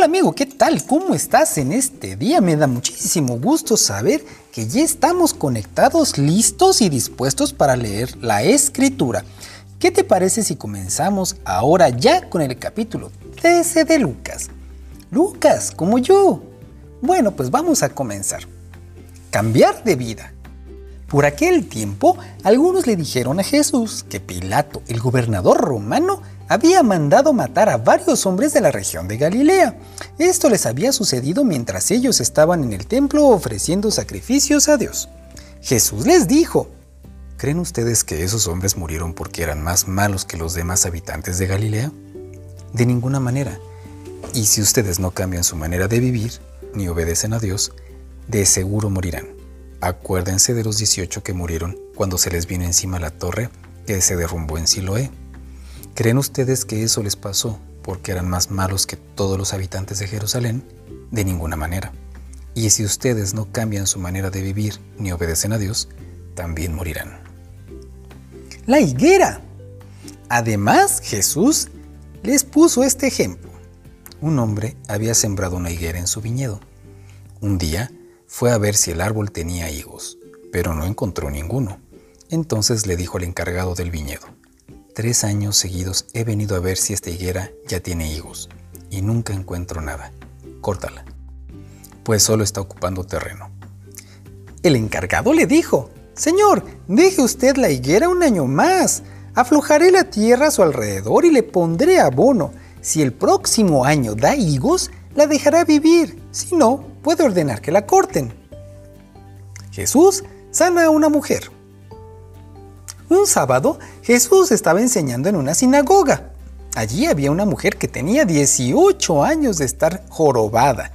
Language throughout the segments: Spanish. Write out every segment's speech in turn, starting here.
Hola amigo, ¿qué tal? ¿Cómo estás en este día? Me da muchísimo gusto saber que ya estamos conectados, listos y dispuestos para leer la escritura. ¿Qué te parece si comenzamos ahora ya con el capítulo 13 de Lucas? Lucas, como yo. Bueno, pues vamos a comenzar. Cambiar de vida. Por aquel tiempo, algunos le dijeron a Jesús que Pilato, el gobernador romano, había mandado matar a varios hombres de la región de Galilea. Esto les había sucedido mientras ellos estaban en el templo ofreciendo sacrificios a Dios. Jesús les dijo, ¿creen ustedes que esos hombres murieron porque eran más malos que los demás habitantes de Galilea? De ninguna manera. Y si ustedes no cambian su manera de vivir, ni obedecen a Dios, de seguro morirán. Acuérdense de los 18 que murieron cuando se les vino encima la torre que se derrumbó en Siloé. ¿Creen ustedes que eso les pasó porque eran más malos que todos los habitantes de Jerusalén? De ninguna manera. Y si ustedes no cambian su manera de vivir ni obedecen a Dios, también morirán. La higuera. Además, Jesús les puso este ejemplo. Un hombre había sembrado una higuera en su viñedo. Un día, fue a ver si el árbol tenía higos, pero no encontró ninguno. Entonces le dijo al encargado del viñedo, Tres años seguidos he venido a ver si esta higuera ya tiene higos, y nunca encuentro nada. Córtala, pues solo está ocupando terreno. El encargado le dijo, Señor, deje usted la higuera un año más. Aflojaré la tierra a su alrededor y le pondré abono. Si el próximo año da higos, la dejará vivir. Si no, puede ordenar que la corten. Jesús sana a una mujer. Un sábado, Jesús estaba enseñando en una sinagoga. Allí había una mujer que tenía 18 años de estar jorobada.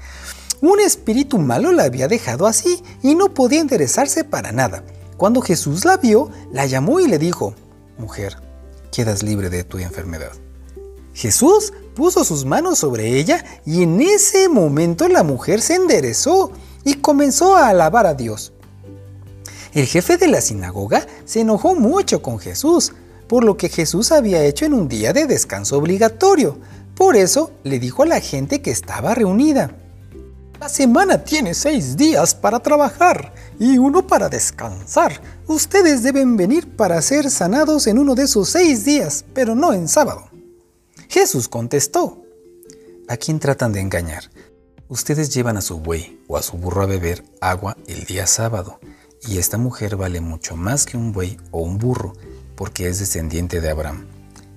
Un espíritu malo la había dejado así y no podía enderezarse para nada. Cuando Jesús la vio, la llamó y le dijo, Mujer, quedas libre de tu enfermedad. Jesús puso sus manos sobre ella y en ese momento la mujer se enderezó y comenzó a alabar a Dios. El jefe de la sinagoga se enojó mucho con Jesús por lo que Jesús había hecho en un día de descanso obligatorio. Por eso le dijo a la gente que estaba reunida. La semana tiene seis días para trabajar y uno para descansar. Ustedes deben venir para ser sanados en uno de esos seis días, pero no en sábado. Jesús contestó, ¿a quién tratan de engañar? Ustedes llevan a su buey o a su burro a beber agua el día sábado, y esta mujer vale mucho más que un buey o un burro, porque es descendiente de Abraham.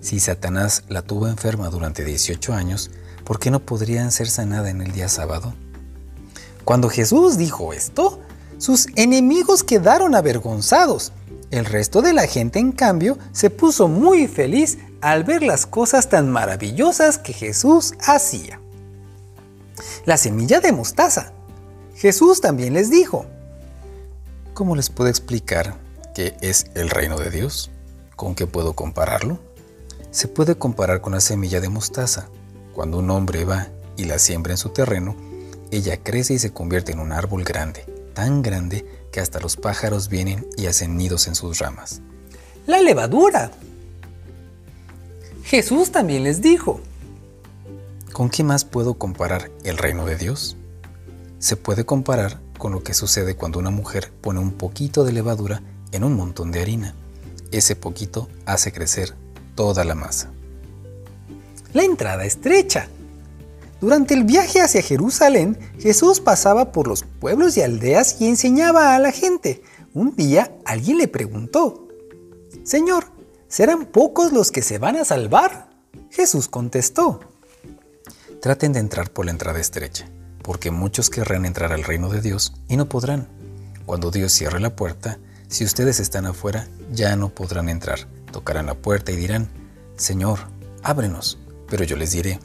Si Satanás la tuvo enferma durante 18 años, ¿por qué no podrían ser sanada en el día sábado? Cuando Jesús dijo esto, sus enemigos quedaron avergonzados. El resto de la gente, en cambio, se puso muy feliz al ver las cosas tan maravillosas que Jesús hacía. La semilla de mostaza. Jesús también les dijo, ¿cómo les puedo explicar qué es el reino de Dios? ¿Con qué puedo compararlo? Se puede comparar con la semilla de mostaza. Cuando un hombre va y la siembra en su terreno, ella crece y se convierte en un árbol grande, tan grande que hasta los pájaros vienen y hacen nidos en sus ramas. La levadura. Jesús también les dijo, ¿con qué más puedo comparar el reino de Dios? Se puede comparar con lo que sucede cuando una mujer pone un poquito de levadura en un montón de harina. Ese poquito hace crecer toda la masa. La entrada estrecha. Durante el viaje hacia Jerusalén, Jesús pasaba por los pueblos y aldeas y enseñaba a la gente. Un día alguien le preguntó, Señor, ¿serán pocos los que se van a salvar? Jesús contestó, traten de entrar por la entrada estrecha, porque muchos querrán entrar al reino de Dios y no podrán. Cuando Dios cierre la puerta, si ustedes están afuera, ya no podrán entrar. Tocarán la puerta y dirán, Señor, ábrenos. Pero yo les diré,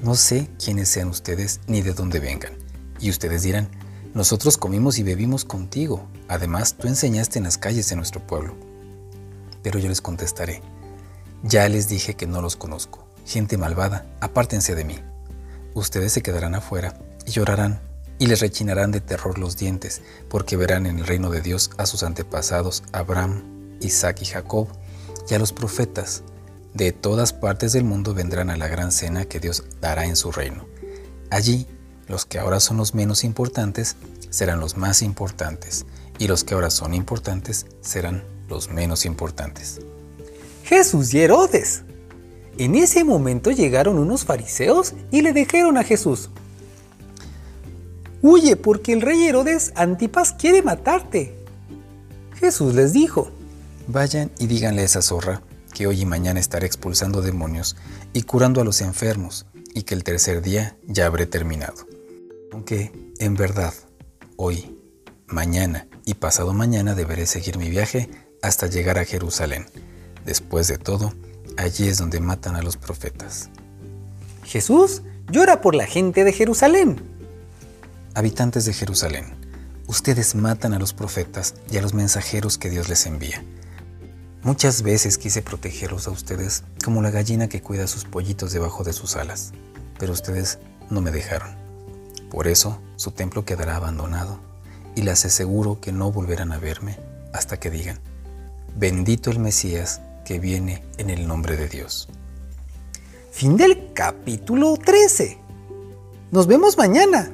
no sé quiénes sean ustedes ni de dónde vengan. Y ustedes dirán, nosotros comimos y bebimos contigo. Además, tú enseñaste en las calles de nuestro pueblo. Pero yo les contestaré, ya les dije que no los conozco. Gente malvada, apártense de mí. Ustedes se quedarán afuera llorarán y les rechinarán de terror los dientes, porque verán en el reino de Dios a sus antepasados Abraham, Isaac y Jacob, y a los profetas. De todas partes del mundo vendrán a la gran cena que Dios dará en su reino. Allí, los que ahora son los menos importantes serán los más importantes, y los que ahora son importantes serán los menos importantes. Jesús y Herodes. En ese momento llegaron unos fariseos y le dijeron a Jesús, Huye porque el rey Herodes Antipas quiere matarte. Jesús les dijo, Vayan y díganle a esa zorra que hoy y mañana estaré expulsando demonios y curando a los enfermos y que el tercer día ya habré terminado. Aunque, en verdad, hoy, mañana y pasado mañana deberé seguir mi viaje hasta llegar a Jerusalén. Después de todo, allí es donde matan a los profetas. Jesús llora por la gente de Jerusalén. Habitantes de Jerusalén, ustedes matan a los profetas y a los mensajeros que Dios les envía. Muchas veces quise protegerlos a ustedes como la gallina que cuida sus pollitos debajo de sus alas, pero ustedes no me dejaron. Por eso su templo quedará abandonado y les aseguro que no volverán a verme hasta que digan, bendito el Mesías que viene en el nombre de Dios. Fin del capítulo 13. Nos vemos mañana.